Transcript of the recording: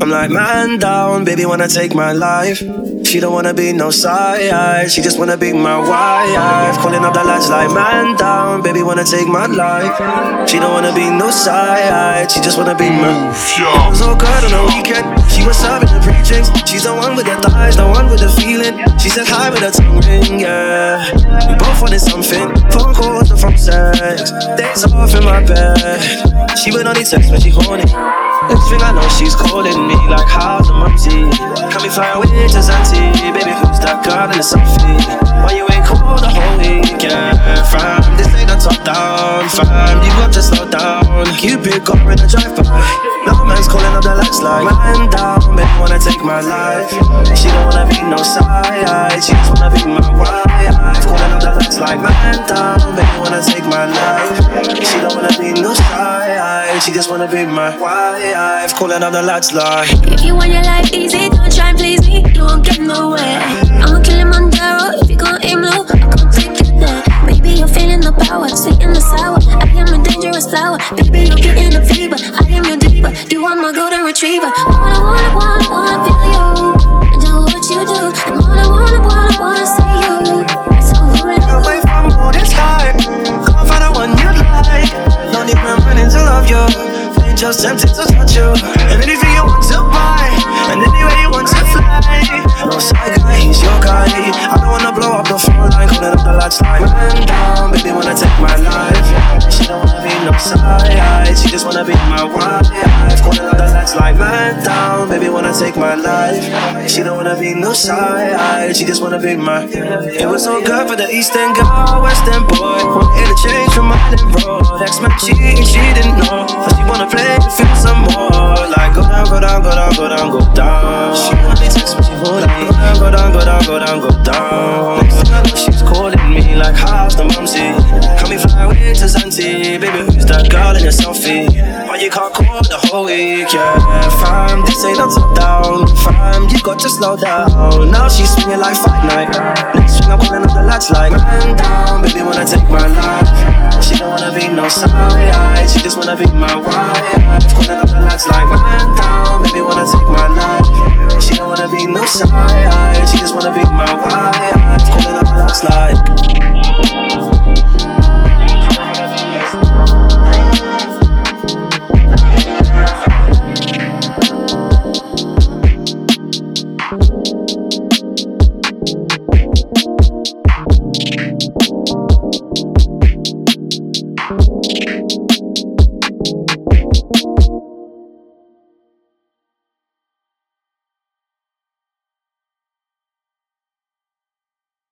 I'm like, man down, baby, wanna take my life. She don't wanna be no side, she just wanna be my wife. Calling up the lads like, man down, baby, wanna take my life. She don't wanna be no side, she just wanna be my. It was all good on the weekend. She was serving the pre-drinks. She's the one with the thighs, the one with the feeling. She said hi with her tongue ring, yeah. We both wanted something. Phone calls phone sex. Days off in my bed. She would only text when she horny. Next thing I know, she's calling me like, how's the mumsy? We fly away to Zante? Baby, who's that girl in the selfie? Why you ain't cool the whole weekend, fam? This ain't a top down, fam. You got to slow down. Cupid got in a drive by. No man's calling up the lights like, man down. Baby, wanna take my life. She don't wanna be no side. She just wanna be my wife. Calling up the lights like, man down. Baby, wanna take my life. Side. She just wanna be my wife. Calling up the lights like. If you want your life easy, don't try and please me. You won't get nowhere. Him on Darrow. If you gon' aim low, I gon' take it there. Baby, you're feeling the power, sweet and the sour. I am a dangerous flower. Baby, you're getting a fever. I am your diva. You are my golden retriever. Wanna, wanna, wanna, wanna just tempted to touch you. And anything you want to buy, and anywhere you want to fly. No side guy, he's your guy. I don't wanna blow up the phone line, calling up the lights like man down. Baby wanna take my life. She don't wanna be no side. She just wanna be my wife. Calling up the lights like man down. Baby wanna take my life. She don't wanna be no side. She just wanna be my. It was so good for the Eastern girl, Western boy. Want change from Island Road. Ex man cheating, down, go down, go down. She only text me, she me. Go down, go down, go down, go down. Next thing I she's calling me like, how's the mumsy? Can we fly away to Zante? Baby, who's that girl in your selfie? Why you can't call the whole week? Yeah, fam, this ain't a top down. Fam, you got to slow down. Now she's swinging like fight night. Next thing I'm calling up the lights like, man down. Baby, wanna take my life. She don't wanna be no side. She just wanna be my wife. Life.